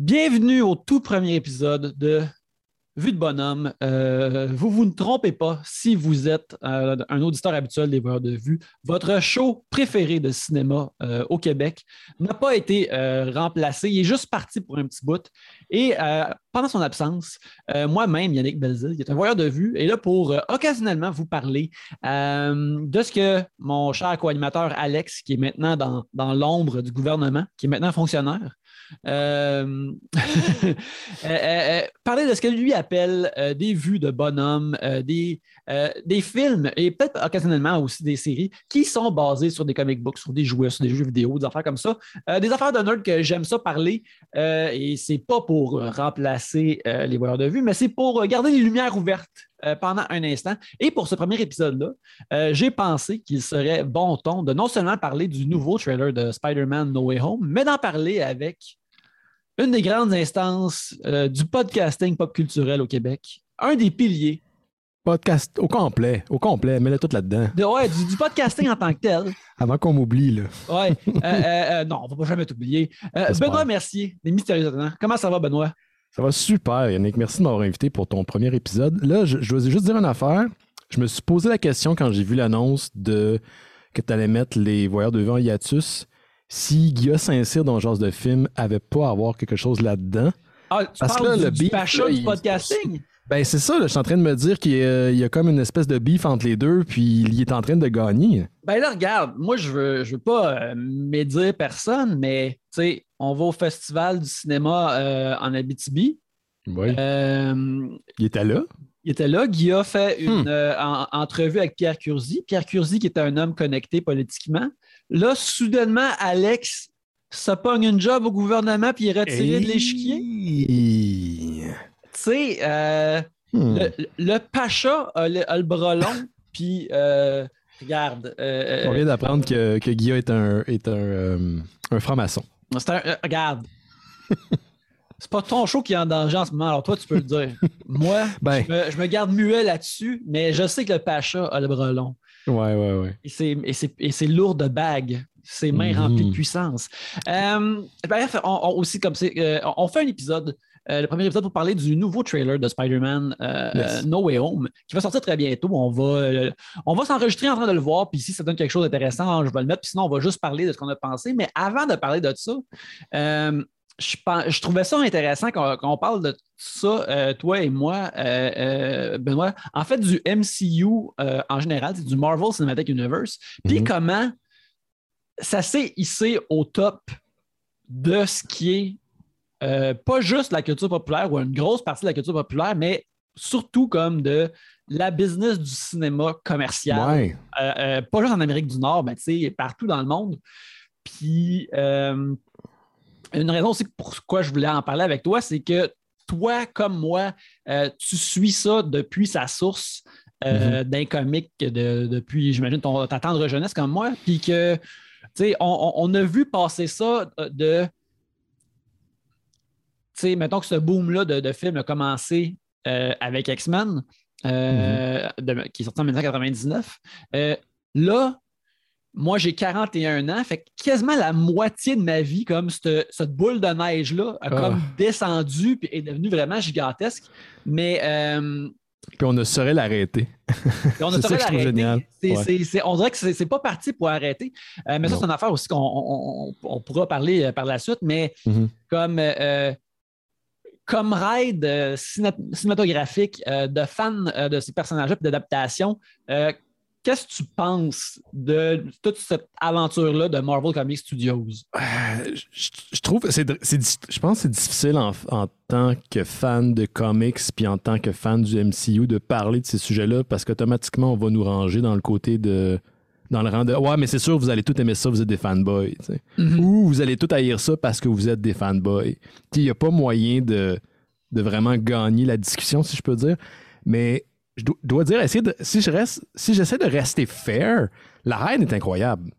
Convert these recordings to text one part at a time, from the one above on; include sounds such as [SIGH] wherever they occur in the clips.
Bienvenue au tout premier épisode de Vue de bonhomme. Euh, vous vous ne trompez pas si vous êtes euh, un auditeur habituel des voyeurs de vue. Votre show préféré de cinéma euh, au Québec n'a pas été remplacé. Il est juste parti pour un petit bout. Et pendant son absence, moi-même, Yannick Belzil, qui est un voyeur de vue, est là pour occasionnellement vous parler de ce que mon cher co-animateur Alex, qui est maintenant dans, dans l'ombre du gouvernement, qui est maintenant fonctionnaire, [LAUGHS] euh, euh, euh, parler de ce que lui appelle des vues de bonhomme, des, films et peut-être occasionnellement aussi des séries qui sont basées sur des comic books, sur des jouets, sur des jeux vidéo, des affaires comme ça. des affaires de nerd que j'aime ça parler et c'est pas pour remplacer les voyeurs de vue, mais c'est pour garder les lumières ouvertes pendant un instant. Et pour ce premier épisode-là, j'ai pensé qu'il serait bon ton de non seulement parler du nouveau trailer de Spider-Man No Way Home, mais d'en parler avec une des grandes instances euh, du podcasting pop culturel au Québec, un des piliers. Podcast au complet, au complet, mets-le tout là-dedans. ouais, du, podcasting en tant que tel. Avant qu'on m'oublie, là. Ouais, euh, euh, non, on va pas jamais t'oublier. Benoît Mercier, des Mystérieux Comment ça va, Benoît? Ça va super, Yannick. Merci de m'avoir invité pour ton premier épisode. Là, je, je dois juste dire une affaire. Je me suis posé la question quand j'ai vu l'annonce de que tu allais mettre les voyeurs de vue en hiatus si Guillaume Saint-Cyr dans le genre de film avait pas à avoir quelque chose là-dedans. Ah, tu parce parles que là, du, le du podcasting? Ben, c'est ça, je suis en train de me dire qu'il y, a comme une espèce de beef entre les deux, puis il est en train de gagner. Ben là, regarde, moi, je veux, je veux pas euh, médire personne, mais tu sais, on va au festival du cinéma euh, en Abitibi. Oui. Euh, il était là? Il était là. Guy a fait une hmm. entrevue avec Pierre Curzi. Pierre Curzi, qui est un homme connecté politiquement. Là, soudainement, Alex se pogne une job au gouvernement puis il est retiré de l'échiquier. Tu sais, euh, hmm. le, Pacha a le, a brelon, [LAUGHS] puis euh, regarde. Euh, On vient d'apprendre que, que Guilla est un, est un, un franc-maçon. Regarde. [LAUGHS] C'est pas ton show qui est en danger en ce moment, alors toi, tu peux le dire. [LAUGHS] Moi, ben. je, me, garde muet là-dessus, mais je sais que le Pacha a le brelon. Ouais, ouais, ouais. Et c'est lourd de bagues. Ses mains mm-hmm. remplies de puissance. Euh, bref, on, aussi, comme c'est, euh, on fait un épisode euh, le premier épisode pour parler du nouveau trailer de Spider-Man No Way Home, qui va sortir très bientôt. On va, on va s'enregistrer en train de le voir, puis si ça donne quelque chose d'intéressant, je vais le mettre, puis sinon, on va juste parler de ce qu'on a pensé. Mais avant de parler de ça, je, trouvais ça intéressant qu'on parle de ça, euh, toi et moi, euh, euh, Benoît. En fait, du MCU en général, c'est du Marvel Cinematic Universe. Puis mhm. comment ça s'est hissé au top de ce qui est pas juste la culture populaire ou une grosse partie de la culture populaire, mais surtout comme de la business du cinéma commercial. pas juste en Amérique du Nord, mais partout dans le monde. Puis une raison aussi pourquoi je voulais en parler avec toi, c'est que toi, comme moi, euh, tu suis ça depuis sa source euh, mm-hmm. d'un comique depuis, j'imagine, ta tendre jeunesse comme moi, puis que, sais, on, a vu passer ça de, tu sais, mettons que ce boom-là de, de films a commencé euh, avec X-Men, mm-hmm. qui est sorti en 1999. là, moi, j'ai 41 ans, fait quasiment la moitié de ma vie, comme cette, boule de neige-là, a comme ah. descendu et est devenue vraiment gigantesque. Mais. Euh, puis on ne saurait l'arrêter. [LAUGHS] on ne saurait l'arrêter. on dirait que c'est pas parti pour arrêter. Euh, mais ça, c'est une affaire aussi qu'on pourra parler euh, par la suite. Mais mm-hmm. comme. comme raid cinématographique de fans de ces personnages-là et d'adaptation, Qu'est-ce que tu penses de toute cette aventure-là de Marvel Comics Studios? Euh, je, trouve, c'est, je pense que c'est difficile en, tant que fan de comics puis en tant que fan du MCU de parler de ces sujets-là parce qu'automatiquement, on va nous ranger dans le côté de. Dans le rang de Ouais, mais c'est sûr, vous allez tout aimer ça, vous êtes des fanboys. Mm-hmm. Ou vous allez tout haïr ça parce que vous êtes des fanboys. Il n'y a pas moyen de, de vraiment gagner la discussion, si je peux dire. Mais je dois dire, essayer de, si je reste, si j'essaie de rester fair, la reine est incroyable.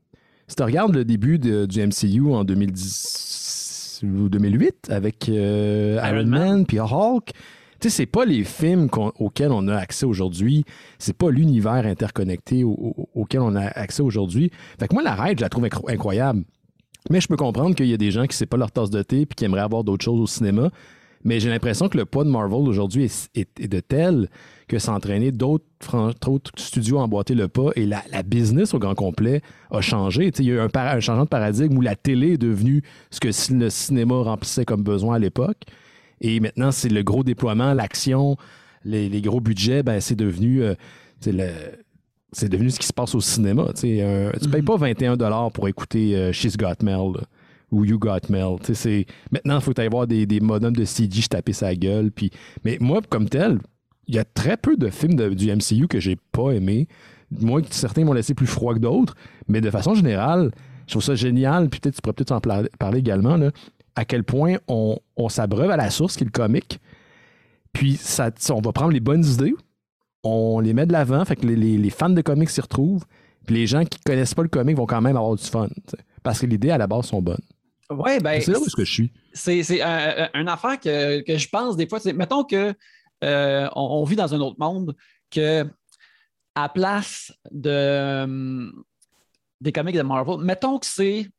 Si tu regardes le début de, du MCU en 2010 ou 2008 avec euh, Iron, Man puis Hulk, tu sais, c'est pas les films auxquels on a accès aujourd'hui. C'est pas l'univers interconnecté auquel on a accès aujourd'hui. Fait que moi, la reine, je la trouve incroyable. Mais je peux comprendre qu'il y a des gens qui ne pas leur tasse de thé et qui aimeraient avoir d'autres choses au cinéma. Mais j'ai l'impression que le poids de Marvel aujourd'hui est, de tel que s'entraîner d'autres studios emboîter le pas et la, business au grand complet a changé. il y a eu un, changement de paradigme où la télé est devenue ce que le cinéma remplissait comme besoin à l'époque. Et maintenant, c'est le gros déploiement, l'action, les, gros budgets, ben, c'est devenu, euh, c'est devenu ce qui se passe au cinéma. tu ne payes mm-hmm. pas 21 pour écouter euh, She's Got ou You Got Mel. Maintenant, il faut aller voir des, des modems de CG taper sa gueule. Puis... Mais moi, comme tel, il y a très peu de films du MCU que j'ai pas aimé. Moi, certains m'ont laissé plus froid que d'autres. Mais de façon générale, je trouve ça génial. Puis peut-être tu pourrais peut-être en parler également. Là, à quel point on, s'abreuve à la source qui est le comique. Puis ça, on va prendre les bonnes idées, on les met de l'avant, fait que les, fans de comics s'y retrouvent. Puis les gens qui connaissent pas le comic vont quand même avoir du fun. Parce que les idées à la base sont bonnes. Ouais, ben. C'est là où est-ce que je suis. C'est, c'est une affaire que, je pense des fois. Mettons que euh, on, vit dans un autre monde que à place de des comics de Marvel, mettons que c'est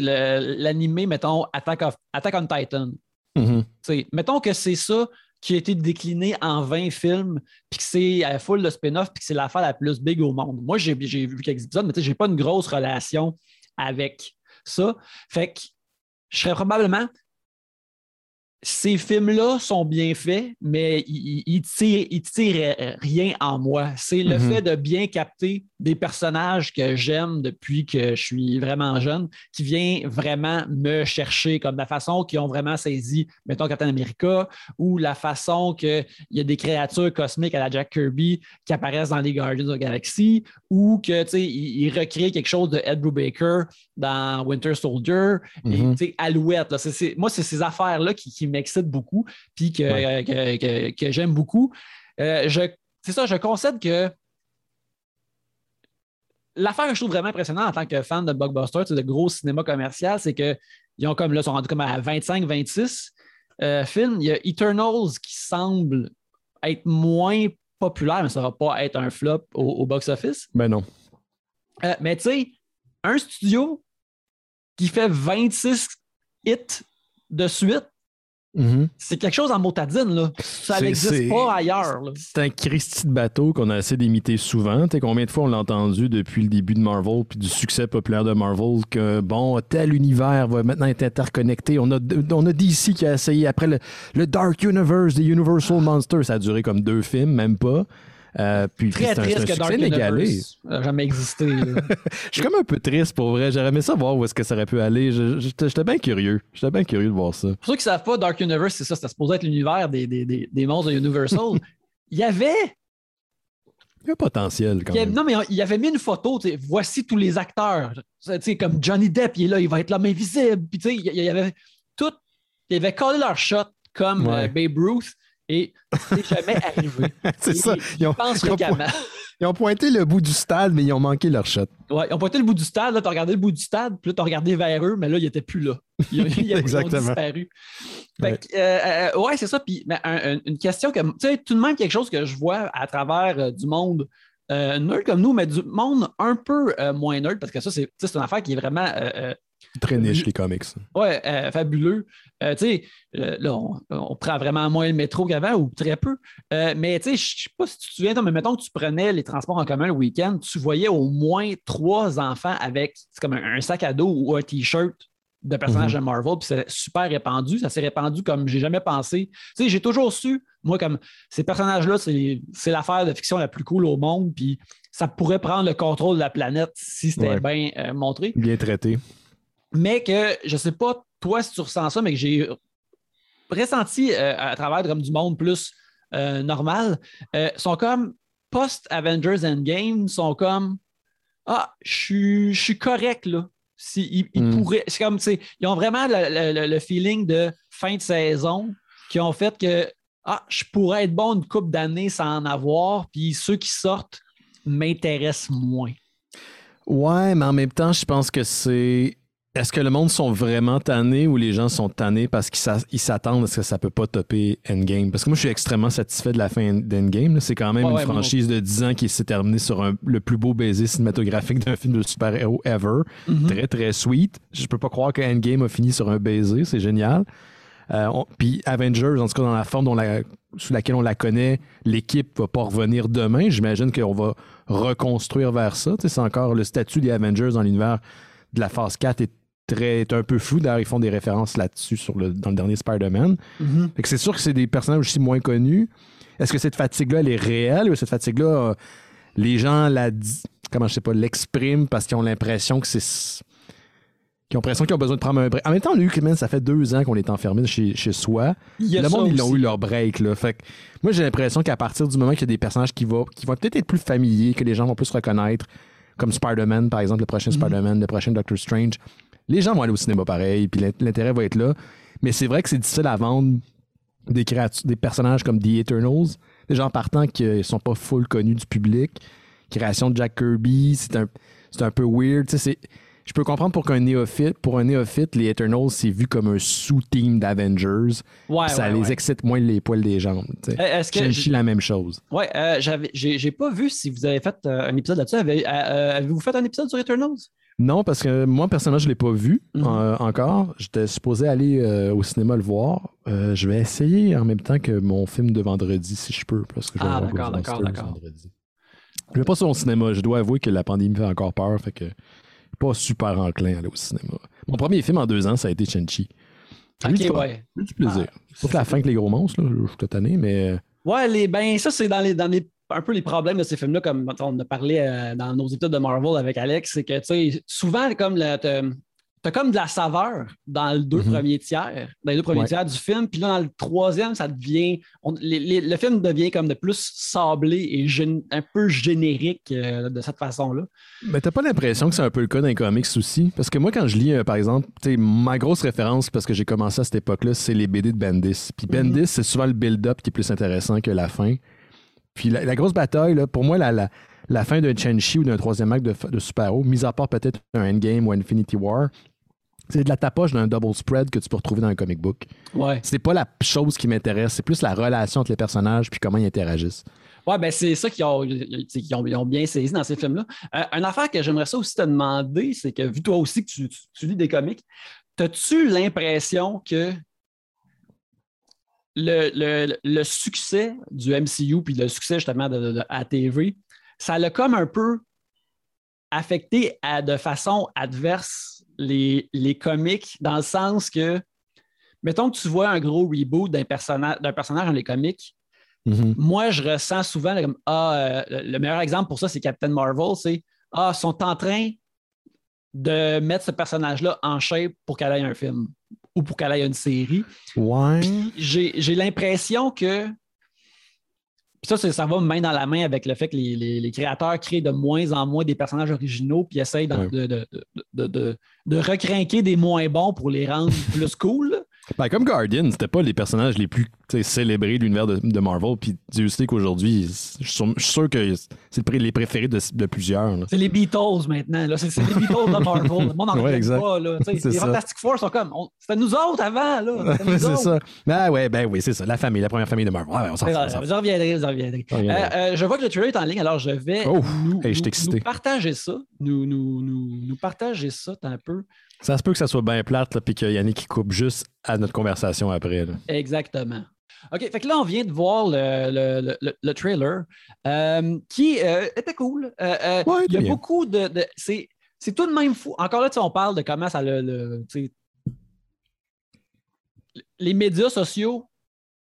l'animé, mettons, Attack, of, Attack on Titan. Mm-hmm. Mettons que c'est ça qui a été décliné en 20 films, puis que c'est à full de spin-off, puis que c'est l'affaire la plus big au monde. Moi, j'ai vu quelques épisodes, mais je n'ai pas une grosse relation avec ça. Fait que je serais probablement ces films-là sont bien faits, mais ils ne tirent, rien en moi. C'est le mhm. fait de bien capter des personnages que j'aime depuis que je suis vraiment jeune, qui vient vraiment me chercher, comme la façon qu'ils ont vraiment saisi, mettons, Captain America, ou la façon qu'il y a des créatures cosmiques à la Jack Kirby qui apparaissent dans les Guardians of the Galaxy, ou que, tu sais, ils, recréent quelque chose de Ed Brubaker dans Winter Soldier, et, mhm. tu sais, Alouette. moi, c'est ces affaires-là qui, qui m'excite beaucoup, puis que, que, j'aime beaucoup. Euh, c'est ça, je concède que l'affaire que je trouve vraiment impressionnante en tant que fan de blockbuster, de gros cinéma commercial, c'est qu'ils ont comme là, sont rendus comme à 25-26 euh, films. Il y a Eternals qui semble être moins populaire, mais ça va pas être un flop au, box-office. Ben non. Euh, mais tu sais, un studio qui fait 26 hits de suite, Mm-hmm. C'est quelque chose en motadine, là. Ça n'existe pas ailleurs. C'est un Christy de bateau qu'on a essayé d'imiter souvent. T'sais, combien de fois on l'a entendu depuis le début de Marvel puis du succès populaire de Marvel que, bon, tel univers va maintenant être interconnecté. On a, on a DC qui a essayé après le, le Dark Universe des Universal Monsters. Ça a duré comme deux films, même pas. Euh, puis, Très triste que Dark Universe n'a jamais existé. [LAUGHS] je suis comme un peu triste pour vrai. J'aurais aimé savoir où est-ce que ça aurait pu aller. J'étais bien curieux. J'étais bien curieux de voir ça. Pour ceux qui ne savent pas, Dark Universe, c'est ça. C'était supposé être l'univers des, des, des, des, monstres de Universal. [LAUGHS] il y avait. Il y a un potentiel quand même. Non, mais il y avait mis une photo. Voici tous les acteurs. Comme Johnny Depp, il est là, il va être l'homme invisible. Puis il y avait tout. Il avait collé leur shot comme euh, Babe Ruth et c'est jamais [LAUGHS] arrivé. c'est ça. Ils ont, ils ont, pointé le bout du stade, mais ils ont manqué leur shot. Ouais, ils ont pointé le bout du stade. Là, tu as regardé le bout du stade, puis là, tu as regardé vers eux, mais là, ils n'étaient plus là. Ils, ils, [LAUGHS] Exactement. disparu. ouais, euh, euh, ouais c'est ça. Puis, une question que, tu sais, tout de même quelque chose que je vois à travers euh, du monde nerd comme nous, mais du monde un peu moins nerd, parce que ça, c'est une affaire qui est vraiment Très niche, les comics. Ouais, euh, fabuleux. Euh, tu sais, euh, là, on, prend vraiment moins le métro qu'avant ou très peu. mais tu sais, je ne sais pas si tu te souviens, mais mettons que tu prenais les transports en commun le week-end, tu voyais au moins trois enfants avec comme un, sac à dos ou un T-shirt de personnages mhm. de Marvel, puis c'est super répandu. Ça s'est répandu comme j'ai jamais pensé. Tu sais, j'ai toujours su, moi, comme ces personnages-là, c'est l'affaire de fiction la plus cool au monde, puis ça pourrait prendre le contrôle de la planète si c'était bien montré. Bien traité mais que je ne sais pas toi si tu ressens ça, mais que j'ai ressenti euh, à travers comme du monde plus euh, normal, euh, sont comme post-Avengers Endgame, sont comme Ah, je suis correct là. Si, ils, hmm. pourraient, c'est comme, ils ont vraiment le, feeling de fin de saison qui ont fait que ah, je pourrais être bon une coupe d'années sans en avoir, puis ceux qui sortent m'intéressent moins. Ouais, mais en même temps, je pense que c'est est-ce que le monde sont vraiment tannés ou les gens sont tannés parce qu'ils s'attendent à ce que ça peut pas topper Endgame? Parce que moi, je suis extrêmement satisfait de la fin d'Endgame. C'est quand même une franchise de 10 ans qui s'est terminée sur le plus beau baiser cinématographique d'un film de super-héros ever. Mm-hmm. Très, très sweet. Je peux pas croire que Endgame a fini sur un baiser. C'est génial. Euh, puis Avengers, en tout cas dans la forme sous laquelle on la connaît, l'équipe va pas revenir demain. J'imagine qu'on va reconstruire vers ça. C'est encore le statut des Avengers dans l'univers de la phase 4 est est un peu flou. D'ailleurs, ils font des références là-dessus le, dans le dernier Spider-Man. Mm-hmm. C'est sûr que c'est des personnages aussi moins connus. Est-ce que cette fatigue-là, elle est réelle ou cette fatigue-là, euh, les gens la comment je sais pas, l'expriment parce qu'ils ont l'impression que c'est. Qui ont l'impression qu'ils ont besoin de prendre un break? En même temps, Luc, ça fait deux ans qu'on est enfermé chez, chez soi. Le monde, ils ont eu leur break. Là. Fait moi, j'ai l'impression qu'à partir du moment qu'il y a des personnages qui vont, qui vont peut-être être plus familiers, que les gens vont plus reconnaître, comme Spider-Man, par exemple, le prochain mm-hmm. Spider-Man, le prochain Doctor Strange, les gens vont aller au cinéma pareil, puis l'intérêt va être là. Mais c'est vrai que c'est difficile à vendre des, des personnages comme The Eternals, des gens partant qui ne sont pas full connus du public. Création de Jack Kirby, c'est un, un peu weird. Je peux comprendre pour qu'un néophyte, pour un néophyte, les Eternals, c'est vu comme un sous-team d'Avengers. ça les excite moins les poils des jambes. Euh, est-ce que la même chose. Ouais, euh, j'ai pas vu si vous avez fait euh, un épisode là-dessus. Avez-vous fait un épisode sur Eternals? Non, parce que moi, personnellement, je ne l'ai pas vu mhm. euh, encore. J'étais supposé aller euh, au cinéma le voir. Euh, je vais essayer en même temps que mon film de vendredi, si je peux. Parce que je ah, d'accord, d'accord, d'accord. Je vais pas sur au cinéma. Je dois avouer que la pandémie me fait encore peur. Fait que pas super enclin à aller au cinéma. Mon premier film en deux ans, ça a été Chenchi. Ok, du ouais. du plaisir. Ah, la fin que les gros monstres, là. Je suis tanné, mais. Ouais, les, ben, ça, c'est dans les, dans les un peu les problèmes de ces films-là, comme on a parlé euh, dans nos études de Marvel avec Alex, c'est que tu sais, souvent, comme T'as comme de la saveur dans le deux mhm. premiers tiers, dans les deux premiers tiers du film, puis là, dans le troisième, ça devient. le film devient comme de plus sablé et un peu générique euh, de cette façon-là. Mais t'as pas l'impression que c'est un peu le cas d'un comics aussi? Parce que moi, quand je lis, euh, par exemple, ma grosse référence, parce que j'ai commencé à cette époque-là, c'est les BD de Bendis. Puis mhm. Bendis, c'est souvent le build-up qui est plus intéressant que la fin. Puis la, grosse bataille, pour moi, la, la, fin d'un Chen-Chi ou d'un troisième acte de, de super-héros, mis à part peut-être un Endgame ou Infinity War, c'est de la tapoche d'un double spread que tu peux retrouver dans un comic book. Ouais. C'est pas la chose qui m'intéresse, c'est plus la relation entre les personnages puis comment ils interagissent. Ouais, ben c'est ça qu'ils ont, ont, bien saisi dans ces films-là. Euh, une affaire que j'aimerais ça aussi te demander, c'est que vu toi aussi que tu, tu lis des comics, as-tu l'impression que le, succès du MCU puis le succès justement de, de, ATV, ça l'a comme un peu affecté de façon adverse les, les comics dans le sens que, mettons que tu vois un gros reboot d'un personnage, personnage dans les comics, mm-hmm. moi je ressens souvent comme Ah, euh, le meilleur exemple pour ça, c'est Captain Marvel, c'est Ah, ils sont en train de mettre ce personnage-là en shape pour qu'elle ait un film ou pour qu'elle ait une série. Ouais. J'ai l'impression que. ça, ça va main dans la main avec le fait que les, créateurs créent de moins en moins des personnages originaux puis essayent de, de, de, de, recrinquer des moins bons pour les rendre [LAUGHS] plus cool. Ben, comme Guardian, c'était pas les personnages les plus célébrés de l'univers de, Marvel. Puis Dieu sait qu'aujourd'hui, je suis sûr que c'est les préférés de, plusieurs. C'est les Beatles maintenant. C'est les Beatles de Marvel. Le monde n'en [LAUGHS] ouais, pas. Là. Les Fantastic Four sont comme. C'était nous autres avant. [LAUGHS] c'est ça. Ben, ouais, ben oui, c'est ça. La famille, la première famille de Marvel. Ouais, on s'en Vous en reviendrez, vous en reviendrez. Euh, euh, je vois que le trailer est en ligne, alors je vais oh, nous, partager ça. Nous, nous, nous, nous partager ça un peu. Ça se peut que ça soit bien plate, puis qu'il y en ait qui coupe juste à notre conversation après. Exactement. OK, fait que là, on vient de voir le, le, trailer euh, qui euh, était cool. Euh, il y a beaucoup de. c'est, tout de même fou. Encore là, on parle de comment ça le. les médias sociaux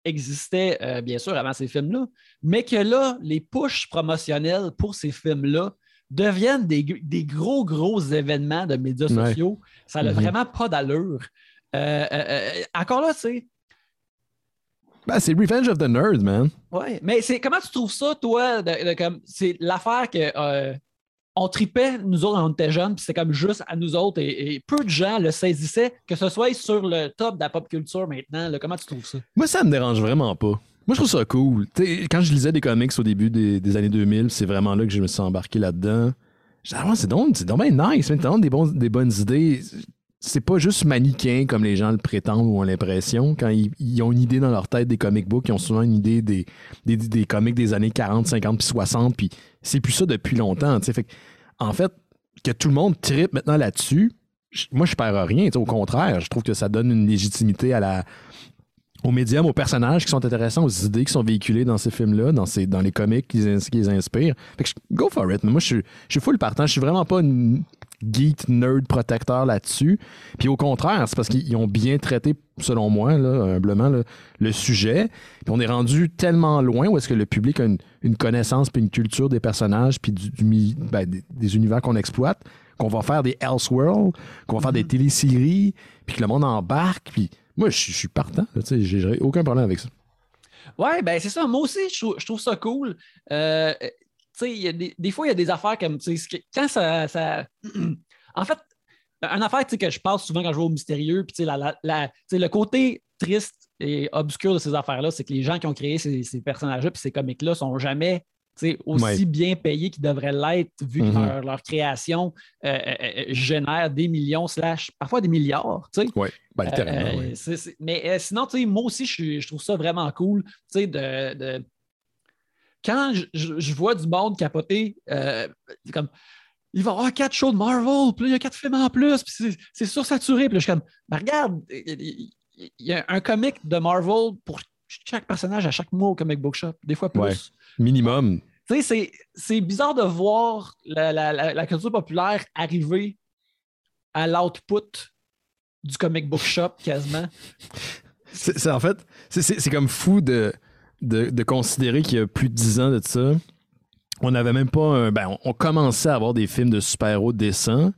existaient, bien sûr, avant ces films-là, mais que là, les pushes promotionnels pour ces films-là deviennent des, gros, gros événements de médias sociaux. Ça n'a mm-hmm. vraiment pas d'allure. Euh, euh, euh, encore là, tu sais. Ben, c'est Revenge of the Nerd, man. Oui, mais c'est comment tu trouves ça, toi? c'est l'affaire que on tripait, nous autres, quand on était jeunes, puis c'est comme juste à nous autres, et, peu de gens le saisissaient, que ce soit sur le top de la pop culture maintenant. comment tu trouves ça? Moi, ça me dérange vraiment pas. Moi, je trouve ça cool. quand je lisais des comics au début des, années 2000, c'est vraiment là que je me suis embarqué là-dedans. Ah, c'est donc, c'est donc nice, maintenant des, des bonnes idées. c'est pas juste manichéen comme les gens le prétendent ou ont l'impression. Quand ils, ont une idée dans leur tête des comic books, ils ont souvent une idée des, comics des années 40, 50 puis 60, puis c'est plus ça depuis longtemps. En fait, que tout le monde tripe maintenant là-dessus, moi, je perds rien. Au contraire, je trouve que ça donne une légitimité à la, aux médiums, aux personnages qui sont intéressants, aux idées qui sont véhiculées dans ces films-là, dans, ces, dans les comics qui, les inspirent. Fait que go for it. Mais moi, je suis, je suis full partant. Je suis vraiment pas une geek, nerd, protecteur là-dessus. Puis au contraire, c'est parce qu'ils ont bien traité, selon moi, là, humblement, le sujet. Puis on est rendu tellement loin où est-ce que le public a une, connaissance puis une culture des personnages puis du, ben, des, univers qu'on exploite qu'on va faire des Elseworlds, qu'on va faire des mm-hmm. téléséries, puis que le monde embarque. Puis moi, je, suis partant. J'ai aucun problème avec ça. Ouais, ben c'est ça. Moi aussi, je trouve, ça cool. Euh, y a des, fois, il y a des affaires comme. Quand ça. ça... [CLEARS THROAT] en fait, une affaire que je passe souvent quand je vais au mystérieux, puis la, le côté triste et obscur de ces affaires-là, c'est que les gens qui ont créé ces, ces personnages-là puis ces comics-là sont jamais aussi bien payés qu'ils devraient l'être, vu que mm-hmm. leur, création euh, euh, euh, génère des millions, slash, parfois des milliards. Oui, ben, littéralement. mais sinon, moi aussi, je, trouve ça vraiment cool de, de... Quand je, vois du monde capoter, comme il va y avoir quatre shows de Marvel, puis il y a quatre films en plus, puis c'est sursaturé. Puis là, je suis comme, ben, regarde, il y a un comic de Marvel pour chaque personnage à chaque mois au comic book shop, des fois plus. minimum. Tu sais, c'est bizarre de voir la, culture populaire arriver à l'output du comic book shop quasiment. C'est en fait, c'est comme fou de, de, considérer qu'il y a plus de dix ans de ça. On n'avait même pas un. Ben, on, commençait à avoir des films de super-héros décents.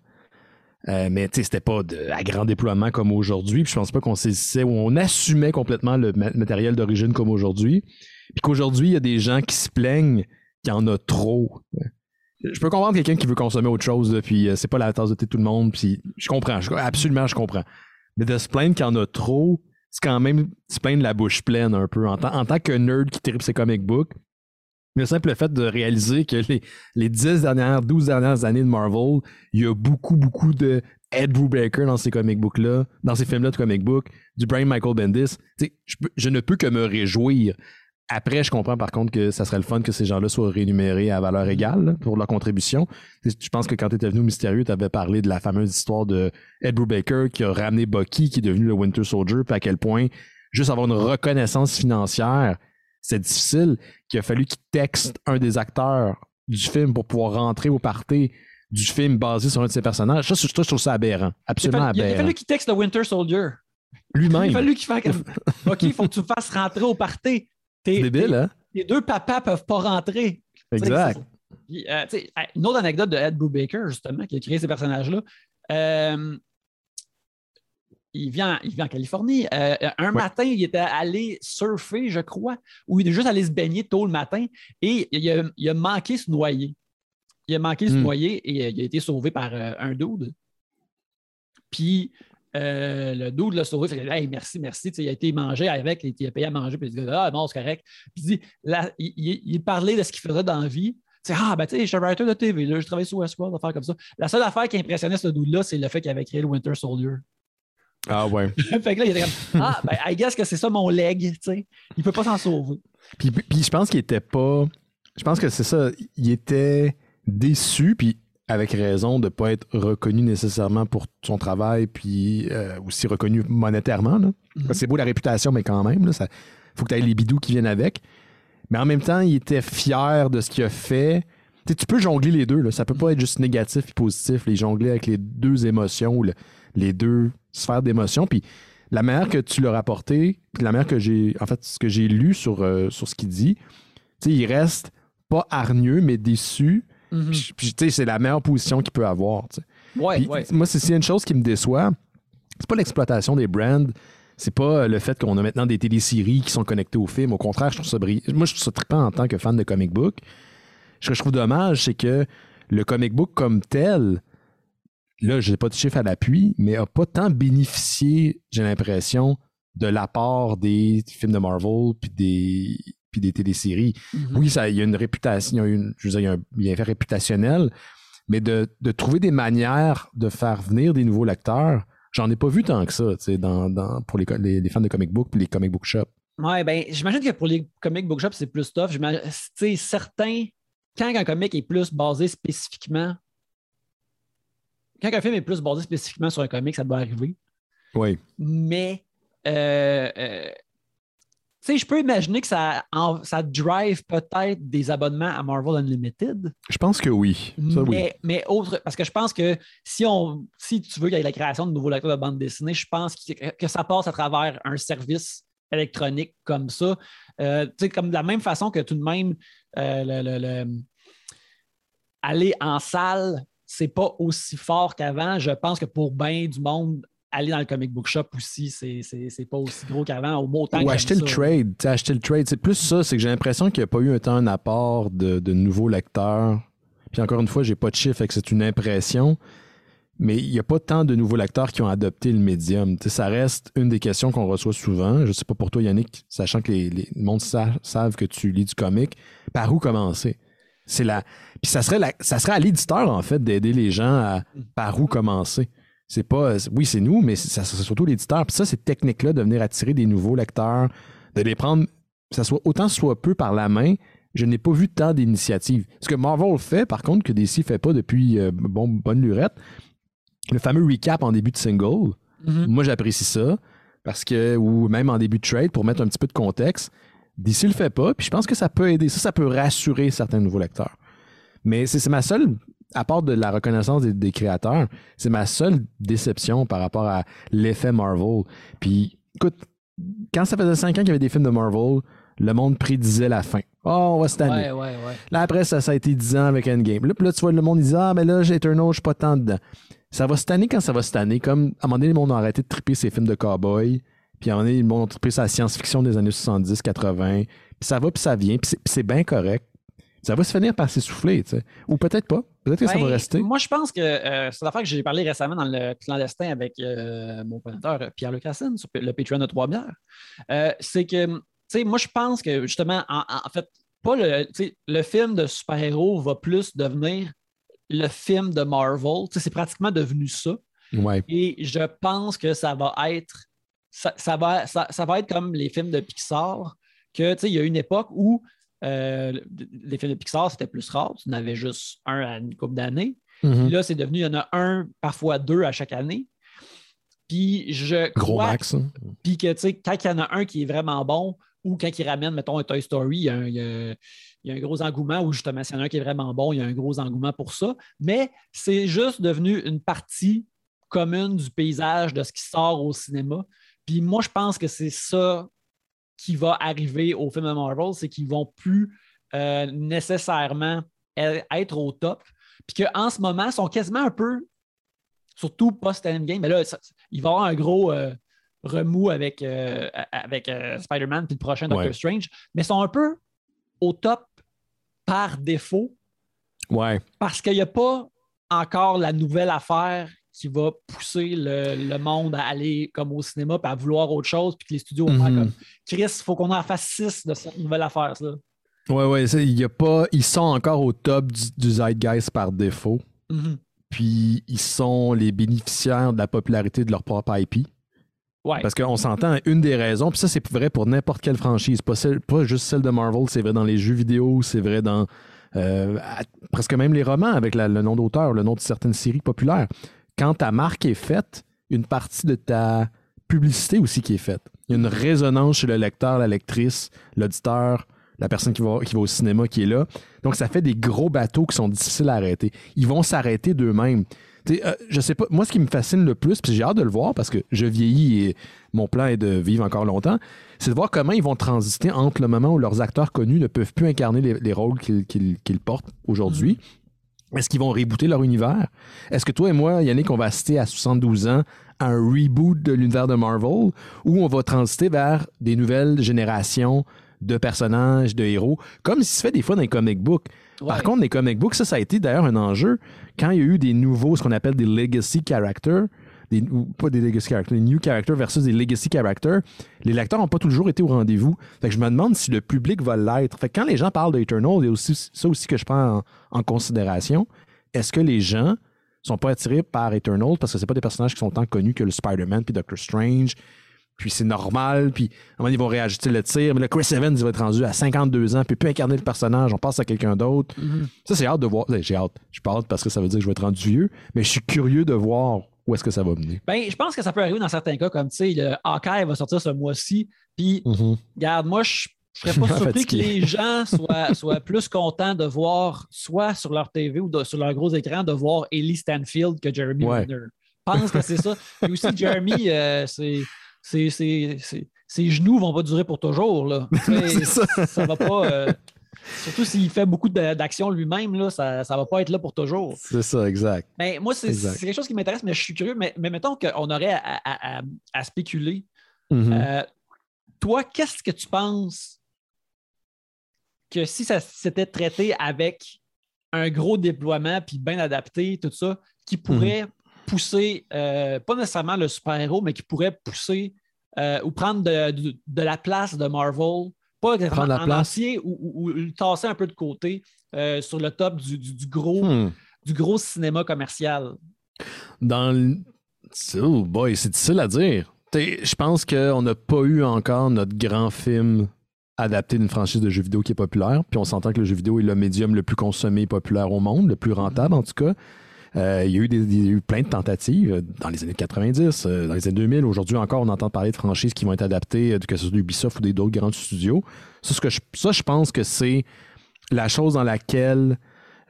Euh, mais c'était pas de, à grand déploiement comme aujourd'hui. Je pense pas qu'on saisissait ou on assumait complètement le matériel d'origine comme aujourd'hui. Puis qu'aujourd'hui, il y a des gens qui se plaignent qu'il y en a trop. Je peux comprendre quelqu'un qui veut consommer autre chose, puis euh, c'est pas la tasse de thé de tout le monde, puis je comprends, absolument je comprends. Mais de se plaindre qu'il y en a trop, c'est quand même se plaindre la bouche pleine un peu. En, tant que nerd qui tripe ses comic books, le simple fait de réaliser que les, les 10 dernières, 12 dernières années de Marvel, il y a beaucoup, beaucoup de Ed Brubaker dans ces comic books-là, dans ces films-là de comic book, du Brian Michael Bendis. Je, ne peux que me réjouir après, je comprends par contre que ça serait le fun que ces gens-là soient rémunérés à valeur égale pour leur contribution. Je pense que quand tu étais venu au Mystérieux, tu avais parlé de la fameuse histoire de Ed Brubaker qui a ramené Bucky, qui est devenu le Winter Soldier, puis à quel point juste avoir une reconnaissance financière, c'est difficile, qu'il a fallu qu'il texte un des acteurs du film pour pouvoir rentrer au party du film basé sur un de ses personnages. Ça, je trouve ça aberrant. Absolument aberrant. Il a fallu qu'il texte le Winter Soldier. Lui-même. Il a fallu qu'il fasse [LAUGHS] OK, il faut que tu fasses rentrer au party. C'est débile, hein? Les deux papas peuvent pas rentrer. Exact. Euh, une autre anecdote de Ed Brubaker, justement, qui a créé ces personnages-là. Euh, il, vient, il vient en Californie. Euh, un matin, il était allé surfer, je crois, ou il est juste allé se baigner tôt le matin et il a, il a manqué se noyer. Il a manqué se hmm. noyer et il a été sauvé par un dude. Puis euh, le dos l'a sauvé. Fait hey, merci, merci. il a été mangé avec, il a payé à manger. Puis il dit Ah, non, c'est correct. Puis il, dit, là, il, parlait de ce qu'il faisait dans la vie. Ah, ben, tu sais, je suis un writer de TV, là, je travaille sur Westworld, faire comme ça. La seule affaire qui impressionnait ce dude-là, c'est le fait qu'il avait créé le Winter Soldier. Ah, ouais. [LAUGHS] fait que là, il était comme Ah, ben, I guess que c'est ça mon leg, tu sais. Il peut pas s'en sauver. Puis, puis je pense qu'il était pas. Je pense que c'est ça. Il était déçu, puis avec raison de ne pas être reconnu nécessairement pour son travail, puis euh, aussi reconnu monétairement. Mhm. C'est beau la réputation, mais quand même, il faut que tu aies les bidous qui viennent avec. Mais en même temps, il était fier de ce qu'il a fait. tu peux jongler les deux. Là. Ça peut pas être juste négatif et positif. Les jongler avec les deux émotions ou les deux sphères d'émotions. Puis la manière que tu l'as rapporté, puis la manière que j'ai, en fait, ce que j'ai lu sur, euh, sur ce qu'il dit, il reste pas hargneux, mais déçu Mhm. Puis, tu sais, c'est la meilleure position qu'il peut avoir. Ouais, ouais. Moi, c'est une chose qui me déçoit. C'est pas l'exploitation des brands. C'est pas le fait qu'on a maintenant des téléséries qui sont connectées au film. Au contraire, je trouve ça brillant. Moi, je trouve ça trippant en tant que fan de comic book. Ce que je trouve dommage, c'est que le comic book comme tel, là, je n'ai pas de chiffre à l'appui, mais n'a pas tant bénéficié, j'ai l'impression, de l'apport des films de Marvel puis des, puis des téléséries. Mm-hmm. Oui, ça, il y a une réputation, il y a une, je veux dire, il y a un bienfait réputationnel, mais de, trouver des manières de faire venir des nouveaux lecteurs J'en ai pas vu tant que ça, dans, pour les, les, fans de comic book et les comic book shops. Ouais, ben, j'imagine que pour les comic book shops, c'est plus tough. Certains, quand un comic est plus basé spécifiquement, quand un film est plus basé spécifiquement sur un comic, ça doit arriver. Oui. Mais euh, euh, sais, je peux imaginer que ça, ça drive peut-être des abonnements à Marvel Unlimited. Je pense que oui. mais, autre, parce que je pense que si, on, si tu veux qu'il y ait la création de nouveaux lecteurs de bande dessinée, je pense que, ça passe à travers un service électronique comme ça. Euh, tu sais, comme de la même façon que tout de même, euh, aller en salle, c'est pas aussi fort qu'avant. Je pense que pour bien du monde, aller dans le comic book shop aussi, c'est pas aussi gros qu'avant, au mot Ou acheter le trade. Acheter le trade. C'est plus ça, c'est que j'ai l'impression qu'il n'y a pas eu un temps un apport de, nouveaux lecteurs. Puis encore une fois, j'ai pas de chiffre, c'est une impression. Mais il n'y a pas tant de nouveaux lecteurs qui ont adopté le médium. ça reste une des questions qu'on reçoit souvent. Je ne sais pas pour toi, Yannick, sachant que les, les le monde savent que tu lis du comic, par où commencer? C'est la. Puis ça serait, la... ça serait à l'éditeur, en fait, d'aider les gens à par où commencer. C'est pas. Oui, c'est nous, mais c'est surtout l'éditeur. Puis ça, cette technique-là de venir attirer des nouveaux lecteurs, de les prendre, ça soit autant soit peu par la main, je n'ai pas vu tant d'initiatives. Ce que Marvel fait, par contre, que DC ne fait pas depuis euh, bon, bonne lurette, le fameux recap en début de single, mm-hmm. moi j'apprécie ça. Parce que, ou même en début de trade, pour mettre un petit peu de contexte, DC le fait pas, puis je pense que ça peut aider. Ça, ça peut rassurer certains nouveaux lecteurs. Mais c'est ma seule à part de la reconnaissance des, créateurs, c'est ma seule déception par rapport à l'effet Marvel. Puis, écoute, quand ça faisait cinq ans qu'il y avait des films de Marvel, le monde prédisait la fin. Oh, on va cette année. Là, après, ça, ça a été dix ans avec Endgame. Là, là tu vois, le monde disait Ah, mais là, j'ai Eternal, je suis pas tant dedans. Ça va cette année quand ça va cette année. Comme à un moment donné, le monde a arrêté de triper ses films de cowboy. Puis à un moment donné, le monde a trippé sa science-fiction des années 70, 80. Puis ça va, puis ça vient. Puis c'est bien correct ça va se finir par s'essouffler, tu sais. Ou peut-être pas. Peut-être que ça va ben, rester. Moi, je pense que euh, c'est l'affaire que j'ai parlé récemment dans le clandestin avec euh, mon producteur euh, Pierre-Luc Racine sur le Patreon de Trois Bières. c'est que, tu sais, moi, je pense que justement, en, fait, pas le, le film de super-héros va plus devenir le film de Marvel. C'est pratiquement devenu ça. Ouais. Et je pense que ça va être ça, va, ça, ça, va être comme les films de Pixar, que il y a une époque où euh, les films de Pixar, c'était plus rare. Tu en avais juste un à une couple d'années. Mhm. Là, c'est devenu, il y en a un, parfois deux à chaque année. Puis je Gros max. Hein. Puis que, tu sais, quand il y en a un qui est vraiment bon, ou quand il ramène, mettons, un Toy Story, il y a un, gros engouement, ou justement, s'il y en a un qui est vraiment bon, il y a un gros engouement pour ça. Mais c'est juste devenu une partie commune du paysage de ce qui sort au cinéma. Puis moi, je pense que c'est ça qui va arriver au film de Marvel, c'est qu'ils ne vont plus euh, nécessairement être au top. Puis qu'en ce moment, ils sont quasiment un peu, surtout post-endgame, mais là, il va y avoir un gros euh, remous avec, euh, avec Spider-Man puis le prochain Doctor Strange, mais ils sont un peu au top par défaut. Ouais. Parce qu'il n'y a pas encore la nouvelle affaire qui va pousser le, monde à aller comme au cinéma et à vouloir autre chose, puis que les studios vont faire mhm. comme Chris, il faut qu'on en fasse six de cette nouvelle affaire. là Ouais, ouais, il y a pas, ils sont encore au top du, du zeitgeist par défaut. Mhm. Puis ils sont les bénéficiaires de la popularité de leur propre IP. Ouais. Parce qu'on s'entend, une des raisons, puis ça c'est vrai pour n'importe quelle franchise, pas, pas juste celle de Marvel, c'est vrai dans les jeux vidéo, c'est vrai dans euh, presque même les romans avec le nom d'auteur, le nom de certaines séries populaires quand ta marque est faite, une partie de ta publicité aussi qui est faite. Il y a une résonance chez le lecteur, la lectrice, l'auditeur, la personne qui va, au cinéma qui est là. Donc, ça fait des gros bateaux qui sont difficiles à arrêter. Ils vont s'arrêter d'eux-mêmes. Euh, je sais moi, ce qui me fascine le plus, puis j'ai hâte de le voir parce que je vieillis et mon plan est de vivre encore longtemps, c'est de voir comment ils vont transiter entre le moment où leurs acteurs connus ne peuvent plus incarner les, rôles qu'ils portent aujourd'hui. Est-ce qu'ils vont rebooter leur univers? Est-ce que toi et moi, Yannick, on va assister à 72 ans à un reboot de l'univers de Marvel ou on va transiter vers des nouvelles générations de personnages, de héros, comme il se fait des fois dans les comic books? Par contre, les comic books, ça, ça a été d'ailleurs un enjeu quand il y a eu des nouveaux, ce qu'on appelle des legacy characters, des, pas des legacy characters, des new characters versus des legacy characters, les lecteurs n'ont pas toujours été au rendez-vous. Fait que je me demande si le public va l'être. Fait que quand les gens parlent d'Eternal, il y a aussi ça aussi que je prends en, considération. Est-ce que les gens sont pas attirés par Eternal parce que c'est pas des personnages qui sont tant connus que le Spider-Man puis Doctor Strange? Puis c'est normal, puis à un moment, ils vont réajuster le tir. Mais le Chris Evans, il va être rendu à 52 ans, puis peut incarner le personnage, on passe à quelqu'un d'autre. Mhm. Ça, c'est hâte de voir. J'ai hâte. Je suis pas hâte parce que ça veut dire que je vais être rendu vieux, mais je suis curieux de voir où est-ce que ça va mener? Ben, je pense que ça peut arriver dans certains cas, comme tu sais, le Hawkeye va sortir ce mois-ci, puis Mhm. Regarde, moi, je ne serais pas [LAUGHS] surpris que les gens soient, soient plus contents de voir, soit sur leur TV ou de- sur leur gros écran, de voir Ellie Stanfield que Jeremy Ouais. Renner. Je pense que c'est ça. [LAUGHS] Et aussi, Jeremy, euh, c'est- ses genoux vont pas durer pour toujours. Là. [LAUGHS] Ça. ça va pas. euh, surtout s'il fait beaucoup d'actions lui-même, là, ça ne va pas être là pour toujours. C'est ça, exact. Mais moi, c'est quelque chose qui m'intéresse, mais je suis curieux. Mais, mais mettons qu'on aurait à, à- à- à spéculer. Mhm. Euh, toi, qu'est-ce que tu penses que si ça s'était traité avec un gros déploiement puis bien adapté, tout ça, qui pourrait pousser, euh, pas nécessairement le super-héros, mais qui pourrait pousser euh, ou prendre de, de- de la place de Marvel, pas exactement la en place. entier ou, ou- ou le tasser un peu de côté euh, sur le top du, du- du gros, Hmm. du gros cinéma commercial. Dans le. Oh boy, c'est difficile à dire. Je pense qu'on n'a pas eu encore notre grand film adapté d'une franchise de jeux vidéo qui est populaire. Puis on s'entend que le jeu vidéo est le médium le plus consommé et populaire au monde, le plus rentable en tout cas. Euh, il, y a eu des- plein de tentatives euh, dans les années 90, euh, dans les années 2000. Aujourd'hui encore, on entend parler de franchises qui vont être adaptées, que ce soit d'Ubisoft ou des- d'autres grands studios. Ça, ce que je, ça, je pense que c'est la chose dans laquelle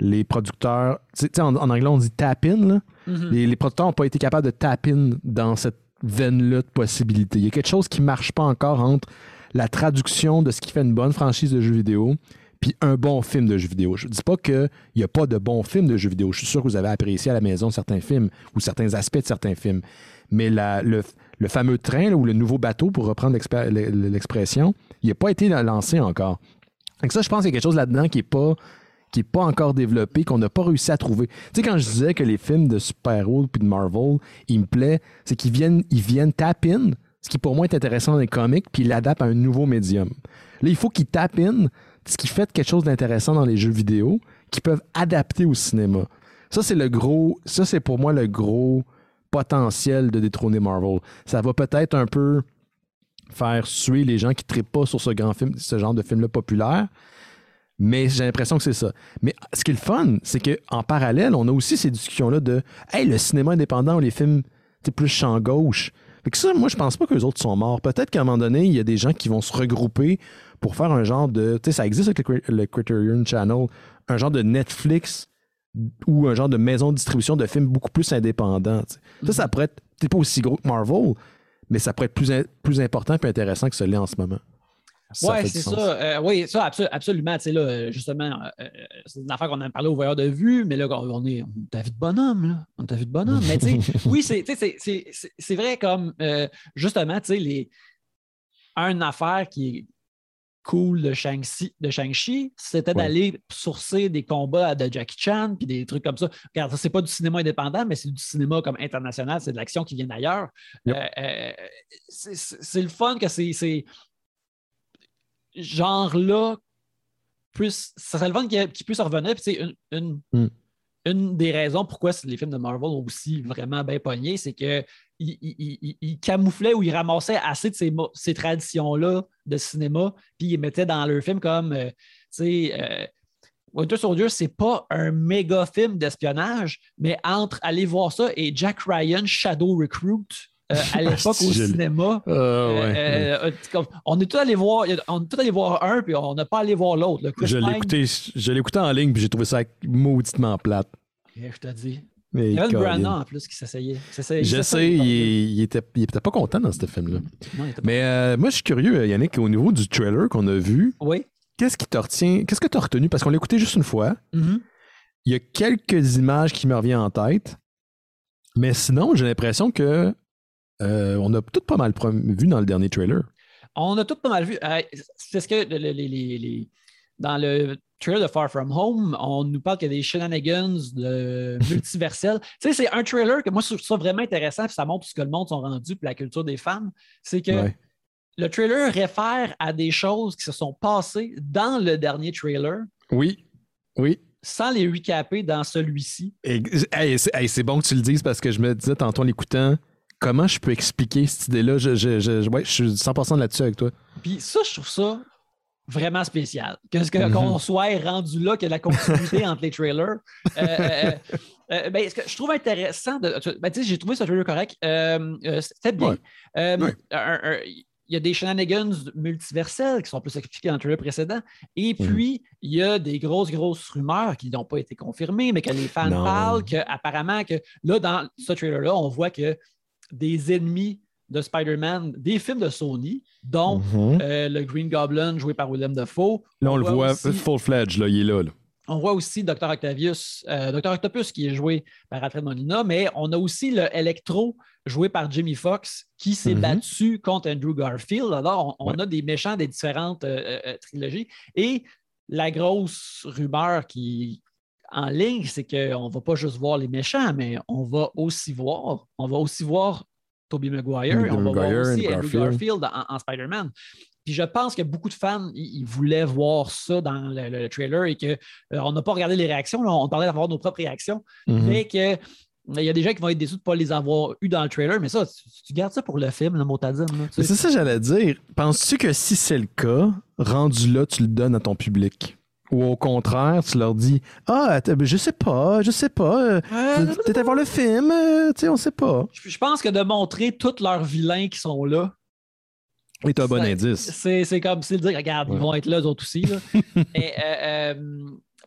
les producteurs. tu sais- en, en anglais, on dit tap in. Là. Mhm. Les, les producteurs n'ont pas été capables de tap in dans cette veine-là de possibilités. Il y a quelque chose qui ne marche pas encore entre la traduction de ce qui fait une bonne franchise de jeux vidéo puis un bon film de jeux vidéo. Je ne dis pas qu'il n'y a pas de bons films de jeux vidéo. Je suis sûr que vous avez apprécié à la maison certains films ou certains aspects de certains films. Mais la- le, le fameux train ou le nouveau bateau, pour reprendre l'expression, il n'a pas été lancé encore. Donc ça, je pense qu'il y a quelque chose là-dedans qui n'est pas qui pas encore développé, qu'on n'a pas réussi à trouver. Tu sais, quand je disais que les films de super-héros puis de Marvel, ils me plaisent, c'est qu'ils viennent, ils viennent tap ce qui pour moi est intéressant dans les comics, puis ils l'adaptent à un nouveau médium. Là, il faut qu'ils tap ce qui fait quelque chose d'intéressant dans les jeux vidéo, qu'ils peuvent adapter au cinéma. Ça, c'est le gros, ça, c'est pour moi le gros potentiel de détrôner Marvel. Ça va peut-être un peu faire suer les gens qui ne pas sur ce grand film, ce genre de film-là populaire. Mais j'ai l'impression que c'est ça. Mais ce qui est le fun, c'est qu'en parallèle, on a aussi ces discussions-là de Hey, le cinéma indépendant ou les films plus champ gauche. Fait que ça, moi, je pense pas que les autres sont morts. Peut-être qu'à un moment donné, il y a des gens qui vont se regrouper pour faire un genre de. Tu sais, ça existe avec le, Cri- le Criterion Channel, un genre de Netflix ou un genre de maison de distribution de films beaucoup plus indépendants. Ça, ça pourrait être. Pas aussi gros que Marvel, mais ça pourrait être plus, in- plus important et intéressant que ce l'est en ce moment. Ça Oui, c'est ça. Euh, oui, ça, abso- absolument. Tu sais, là, justement, euh, euh, c'est une affaire qu'on a parlé au voyeur de vue, mais là, on est, on t'a vu de bonhomme, là. On t'a vu de bonhomme. Mais tu sais, [LAUGHS] oui, c'est, vrai comme, euh, justement, tu sais, les... une affaire qui est cool de Shang-Chi, c'était Ouais. d'aller sourcer des combats de Jackie Chan puis des trucs comme ça. Regarde, ça, c'est pas du cinéma indépendant, mais c'est du cinéma comme international, c'est de l'action qui vient d'ailleurs. Yep. C'est- le fun que c'est genre-là, puisse, ça serait le fun qu'il qu'il puisse revenir. Puis, sais, une, une, Mm. une des raisons pourquoi les films de Marvel ont aussi vraiment bien pogné, c'est qu'ils ils, camouflaient ou ils ramassaient assez de ces, traditions-là de cinéma, puis ils les mettaient dans leur film comme, euh, tu sais, euh, Winter Soldier, c'est pas un méga film d'espionnage, mais entre aller voir ça et Jack Ryan Shadow Recruit euh, à l'époque au cinéma. Ah, ouais, Euh, ouais. euh, on est tous allés voir, on est tous allés voir un, puis on n'a pas allé voir l'autre. Je l'ai écouté, je l'ai écouté en ligne, puis j'ai trouvé ça mauditement plate. eh, Je te dis. Mais Il y avait. Brandon en plus qui s'essayait. Je sais, il, il était, il était pas content dans ce film-là. Mais moi, je suis curieux, Yannick, au niveau du trailer qu'on a vu, Oui. qu'est-ce qui te retient? Qu'est-ce que tu as retenu? Parce qu'on l'a écouté juste une fois. Mhm. Il y a quelques images qui me reviennent en tête. Mais sinon, j'ai l'impression que euh, on a tout pas mal vu dans le dernier trailer. On a tout pas mal vu. Euh, c'est ce que le- le- les- les- les- dans le trailer de Far From Home, on nous parle qu'il y a des shenanigans de [LAUGHS] multiversels. tu sais, c'est un trailer que moi, je trouve ça vraiment intéressant, puis ça montre ce que le monde sont rendus, puis la culture des fans. C'est que Ouais. le trailer réfère à des choses qui se sont passées dans le dernier trailer. Oui, oui. sans les recaper dans celui-ci. c'est bon que tu le dises parce que je me disais tantôt en l'écoutant, comment je peux expliquer cette idée-là? Je, je, je, ouais, je suis 100% là-dessus avec toi. Puis ça, je trouve ça vraiment spécial. Que, que, mhm. Qu'on soit rendu là, qu'il y a la continuité [LAUGHS] entre les trailers. Euh, euh, euh, ben, ce que je trouve intéressant, de, ben, j'ai trouvé ce trailer correct. C'était bien. il y a des shenanigans multiversels qui sont plus expliqués dans le trailer précédent. Et mhm. puis, il y a des grosses, grosses rumeurs qui n'ont pas été confirmées, mais que les fans parlent qu'apparemment, que là, dans ce trailer-là, on voit que des ennemis de Spider-Man des films de Sony, dont mhm. euh, le Green Goblin joué par Willem Dafoe. Là, on, le voit full-fledged, là, il est là. On voit aussi Dr. Octavius, euh, Dr. Octopus qui est joué par Alfred Molina, mais on a aussi le Electro joué par Jimmy Fox qui s'est mhm. battu contre Andrew Garfield. Alors, on, a des méchants des différentes euh, trilogies. Et la grosse rumeur qui en ligne, c'est qu'on ne va pas juste voir les méchants, mais on va aussi voir, on va aussi voir Tobey Maguire, et on va voir aussi Andrew Garfield en, Spider-Man. Puis je pense que beaucoup de fans, ils, voulaient voir ça dans le, trailer et qu'on euh, n'a pas regardé les réactions. on parlait d'avoir nos propres réactions, mhm. mais que il y a des gens qui vont être déçus de ne pas les avoir eus dans le trailer, mais ça, tu, gardes ça pour le film, le Motadine. C'est ça que j'allais dire. Penses-tu que si c'est le cas, rendu là, tu le donnes à ton public? Ou au contraire, tu leur dis Ah, je sais pas, je sais pas. Euh, peut-être voir le film, euh, tu sais, on sait pas. Je, pense que de montrer tous leurs vilains qui sont là. est un bon indice. C'est comme si le dire Regarde, ils vont être là, eux autres aussi. [LAUGHS] Et, euh,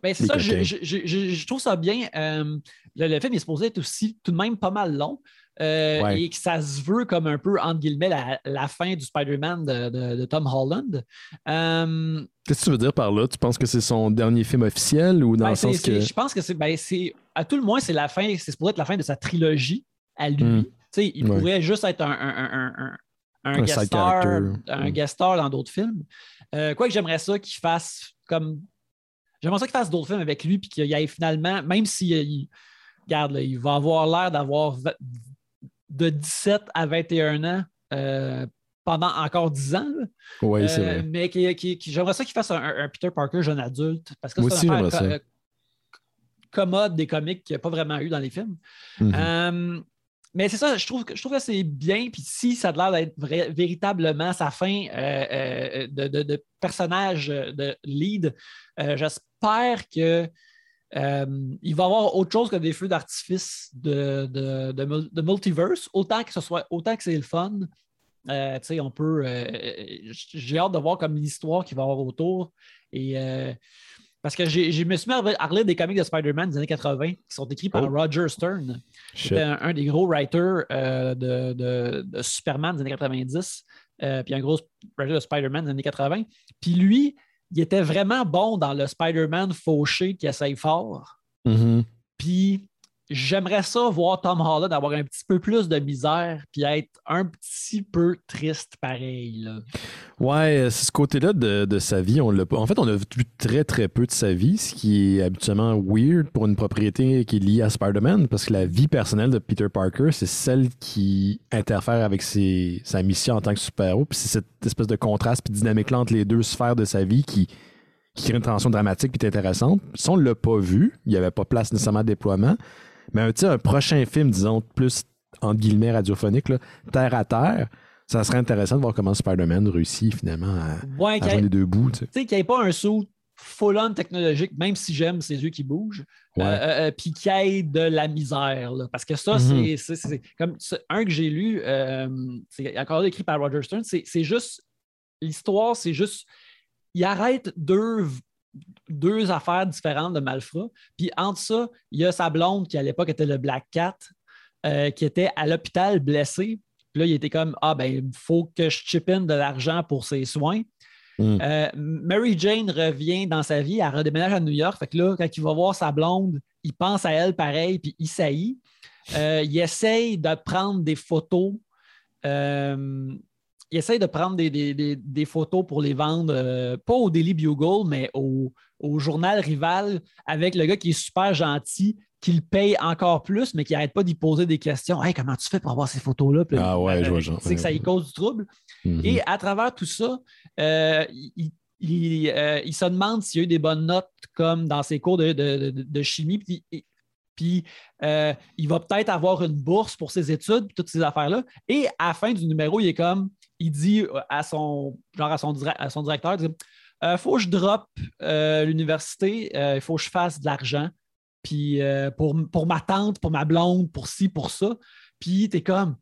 ben, c'est ça, je, trouve ça bien. Le, film est supposé être aussi tout de même pas mal long. Et que ça se veut comme un peu, entre guillemets, la, fin du Spider-Man de, Tom Holland. Qu'est-ce que tu veux dire par là? Tu penses que c'est son dernier film officiel ou dans ben, le sens que. Je pense que c'est. Ben, à tout le moins, c'est la fin. C'est pour être la fin de sa trilogie à lui. Hmm. Il pourrait juste être un, un, un, guest, star, un hmm. guest star dans d'autres films. Euh, quoi que j'aimerais ça qu'il fasse comme. J'aimerais ça qu'il fasse d'autres films avec lui, puis qu'il y ait finalement, même s'il il, regarde, il va avoir l'air d'avoir de 17 à 21 ans euh, pendant encore 10 ans. Oui, c'est vrai. Euh, mais qui, j'aimerais ça qu'il fasse un, Peter Parker jeune adulte. Parce que c'est un euh, commode des comics qu'il n'y a pas vraiment eu dans les films. Mhm. Euh, mais c'est ça, je trouve, je trouve que c'est bien. Puis si ça a l'air d'être véritablement sa fin de, personnage de lead, j'espère que il va y avoir autre chose que des feux d'artifice de, de, multiverse, autant que ce soit autant que c'est le fun, euh, on peut. Euh, j'ai hâte de voir comme l'histoire qui va avoir autour. Et, euh, parce que je me suis mis à parler des comics de Spider-Man des années 80 qui sont écrits par oh. Roger Stern, qui était un, des gros writers de, Superman des années 90, puis un gros writer de Spider-Man des années 80. Puis lui, il était vraiment bon dans le Spider-Man fauché qui essaye fort. Mm-hmm. Puis J'aimerais ça voir Tom Holland avoir un petit peu plus de misère puis être un petit peu triste pareil. Là. Ouais, c'est ce côté-là de, sa vie. On l'a En fait, on a vu très très peu de sa vie, ce qui est habituellement weird pour une propriété qui est liée à Spider-Man, parce que la vie personnelle de Peter Parker, c'est celle qui interfère avec sa mission en tant que super-héros. Puis c'est cette espèce de contraste puis dynamique-là entre les deux sphères de sa vie qui, qui crée une tension dramatique puis intéressante. Si on ne l'a pas vu, il n'y avait pas place nécessairement de déploiement. Mais un prochain film, disons, plus entre guillemets radiophonique, terre à terre, ça serait intéressant de voir comment Spider-Man réussit finalement à, ouais, les deux bouts. Tu sais, qu'il n'y ait pas un saut full-on technologique, même si j'aime ses yeux qui bougent, euh, euh, euh, puis qu'il y ait de la misère. parce que ça, mhm. c'est comme un que j'ai lu, c'est encore écrit par Roger Stern, c'est juste l'histoire, c'est juste il arrête deux deux affaires différentes de Malfra. Puis entre ça, il y a sa blonde qui à l'époque était le Black Cat, euh, qui était à l'hôpital blessé. Puis là, il était comme Ah, ben, il faut que je chip in de l'argent pour ses soins. Hmm. Euh, Mary Jane revient dans sa vie, elle redéménage à New York. Fait que là, quand il va voir sa blonde, il pense à elle pareil, puis il saillit. Euh, il essaye de prendre des photos il essaye de prendre des, photos pour les vendre, euh, pas au Daily Bugle, mais au, journal rival avec le gars qui est super gentil, qui le paye encore plus, mais qui n'arrête pas d'y poser des questions. Hey, comment tu fais pour avoir ces photos-là? Ah ouais, je vois C'est que ça y cause du trouble. Mm-hmm. Et à travers tout ça, euh, il, il, se demande s'il a eu des bonnes notes comme dans ses cours de, chimie. Puis, il va peut-être avoir une bourse pour ses études, toutes ces affaires-là. Et à la fin du numéro, il est comme, il dit à son, genre à son, à son directeur, il dit, faut que je drop l'université, il faut que je fasse de l'argent. Puis pour, pour ma tante, pour ma blonde, pour ci, pour ça. Puis tu es comme,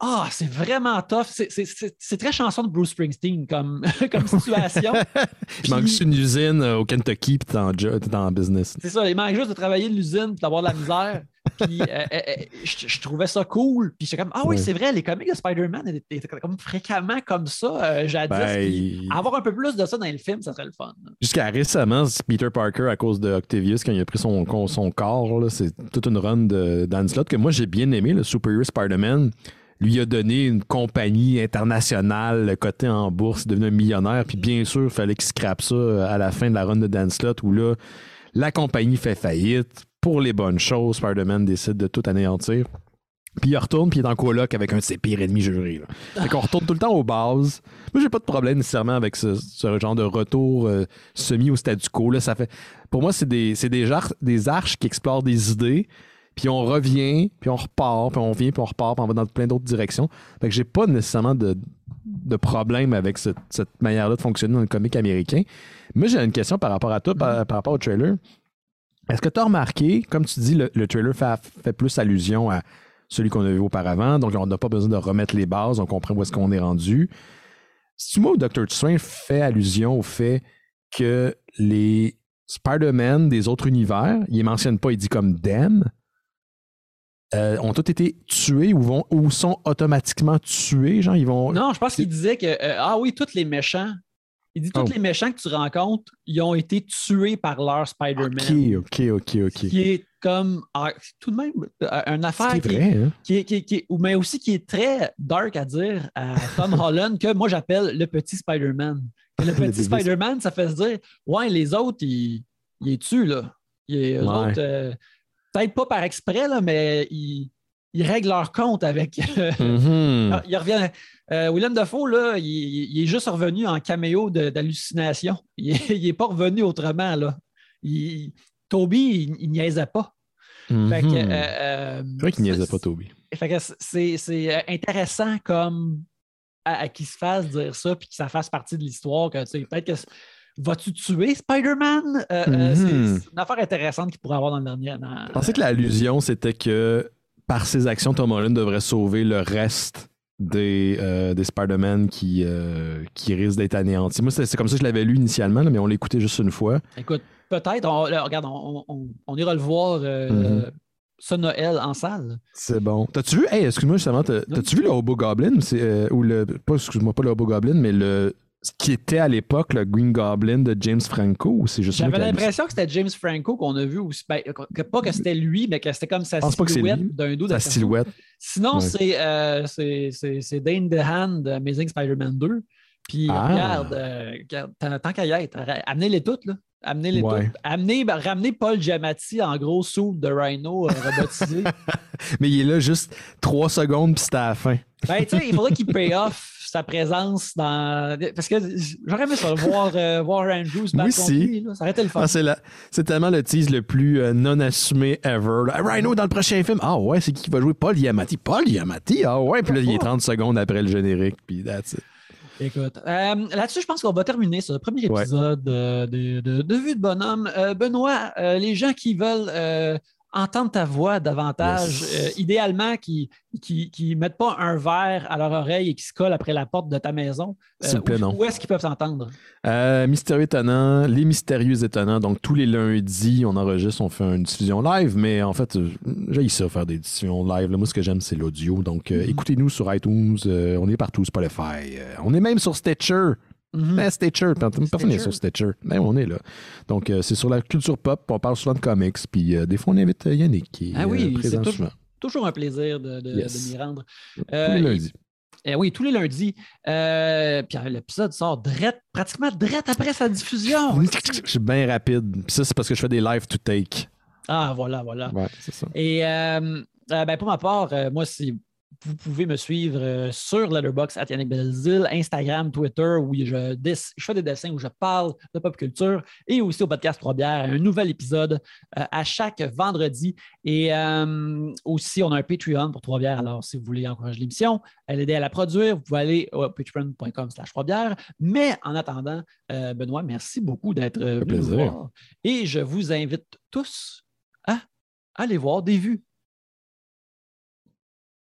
ah, c'est vraiment tough. C'est très chanson de Bruce Springsteen comme, [LAUGHS] comme situation. il manque juste une usine euh, au Kentucky puis t'es en, business. C'est ça, il manque juste de travailler l'usine puis d'avoir de la misère. Puis euh, euh, je, trouvais ça cool. Puis j'étais comme, ah oui, c'est vrai, les comics de Spider-Man étaient comme fréquemment comme ça, jadis. Ben, avoir un peu plus de ça dans le film, ça serait le fun. Jusqu'à récemment, Peter Parker, à cause de Octavius, quand il a pris son, son corps, c'est toute une run de Dan Slott que moi j'ai bien aimé, le Superior Spider-Man lui a donné une compagnie internationale côté en bourse, devenu un millionnaire. Puis bien sûr, il fallait qu'il scrape ça à la fin de la run de Dan Slott où là, la compagnie fait faillite. Pour les bonnes choses, Spider-Man décide de tout anéantir. Puis il retourne, puis il est en coloc avec un de ses pires ennemis jurés. Là. [LAUGHS] Fait qu'on retourne tout le temps aux bases. Moi, j'ai pas de problème nécessairement avec ce, genre de retour euh, semi au statu quo. Là, ça fait... Pour moi, c'est des, des, des arches qui explorent des idées, puis on revient, puis on repart, puis on vient, puis on repart, puis on va dans plein d'autres directions. Fait que j'ai pas nécessairement de, problème avec cette, manière-là de fonctionner dans le comic américain. Moi, j'ai une question par rapport à toi, par, rapport au trailer. Est-ce que tu as remarqué, comme tu dis, le, trailer fait, plus allusion à celui qu'on a vu auparavant, donc on n'a pas besoin de remettre les bases, on comprend où est-ce qu'on est rendu. Si tu moi, Dr. Strange fait allusion au fait que les Spider-Man des autres univers, il ne mentionne pas, il dit comme them, euh, ont tous été tués ou, vont, ou sont automatiquement tués? Genre, ils vont... Non, je pense qu'il disait que, euh, ah oui, tous les méchants, il dit tous oh. les méchants que tu rencontres, ils ont été tués par leur Spider-Man. OK, OK, OK, OK. Qui est comme, ah, tout de même, euh, une affaire qui, vrai, hein? qui, est, qui, qui, mais aussi qui est très dark à dire à Tom [LAUGHS] Holland, que moi j'appelle le petit Spider-Man. [LAUGHS] Le petit Spider-Man, ça fait se dire, ouais, les autres, ils, ils les tuent, là. Les autres, peut-être pas par exprès, là, mais ils, règlent leur compte avec. [LAUGHS] Mm-hmm. il revient. Euh, Willem Dafoe, là, il, est juste revenu en caméo d'hallucination. [LAUGHS] Il n'est pas revenu autrement. Là. Toby, il, niaisait pas. Mm-hmm. Euh, euh, c'est vrai qu'il niaisait pas, Toby. c'est intéressant comme à, qu'il se fasse dire ça puis que ça fasse partie de l'histoire. Peut-être que Vas-tu tuer Spider-Man? Euh, mhm. c'est une affaire intéressante qu'il pourrait avoir dans le dernier. Je pensais que l'allusion, c'était que par ses actions, Tom Holland devrait sauver le reste des, euh, des Spider-Man qui, qui risquent d'être anéantis. Moi, c'est comme ça que je l'avais lu initialement, mais on l'écoutait juste une fois. Écoute, peut-être. regarde, on, ira le voir. Mhm. ce Noël en salle. C'est bon. T'as-tu vu, hey, excuse-moi justement, t'as-tu vu le Hobo Goblin? ou le, pas, excuse-moi, pas le Hobo Goblin, mais le ce qui était à l'époque le Green Goblin de James Franco ou c'est juste J'avais l'impression que c'était James Franco qu'on a vu aussi. Ben, pas que c'était lui, mais que c'était comme sa silhouette d'un dos. Sa silhouette. Sinon, euh, c'est Dane DeHaan de Amazing Spider-Man 2. Puis ah. regarde, euh, tant qu'à y être, amenez-les toutes, là. Amenez-les toutes. Amenez, ben, ramenez Paul Giamatti en gros sous de Rhino euh, robotisé. [LAUGHS] mais il est là juste trois secondes, puis c'était à la fin. ben, tu sais, il faudrait qu'il [LAUGHS] pay off sa présence dans. Parce que j'aurais aimé ça, voir, euh, [LAUGHS] voir Andrews battre oui, Ça aurait été le fun. Ah, c'est, tellement le tease le plus euh, non assumé ever. Rhino dans le prochain film. Ah ouais, c'est qui qui va jouer? Paul Yamati? Paul Yamati? Ah ouais, puis là, il est 30 secondes après le générique, puis that's it. Écoute, euh, là-dessus, je pense qu'on va terminer ce premier épisode de, de, Vue de Bonhomme. Benoît, les gens qui veulent entendre ta voix davantage, euh, idéalement qui ne qui, mettent pas un verre à leur oreille et qui se collent après la porte de ta maison. Euh, où, où est-ce qu'ils peuvent s'entendre? Euh, Mystérieux étonnant, les mystérieux étonnants. Donc, tous les lundis, on enregistre, on fait une diffusion live, mais en fait, j'ai ça faire des diffusions live. Moi, ce que j'aime, c'est l'audio. Donc, mm-hmm. écoutez-nous sur iTunes. on est partout, Spotify. on est même sur Stitcher. Mm -hmm. Stitcher, personne n'est sur Stitcher. Mais on est là. Donc, euh, c'est sur la culture pop. On parle souvent de comics. Puis, euh, des fois, on invite euh, Yannick qui ah oui, c'est toujours, toujours, un plaisir de, de, m'y rendre. tous les lundis. Eh oui, tous les lundis. puis l'épisode sort pratiquement direct après sa diffusion. je suis bien rapide. Puis ça, c'est parce que je fais des live to take. Ah, voilà, voilà. Ouais, c'est ça. Et ben, pour ma part, moi, c'est vous pouvez me suivre euh, sur Letterboxd à Yannick Belzil, Instagram, Twitter, où je, je, fais des dessins, où je parle de pop culture, et aussi au podcast Trois Bières, un nouvel épisode euh, à chaque vendredi. Et euh, aussi, on a un Patreon pour Trois Bières. Alors, si vous voulez encourager l'émission, l'aider à la produire, vous pouvez aller au patreon.com slash. Mais en attendant, Benoît, merci beaucoup d'être venu nous voir. Et je vous invite tous à aller voir des vues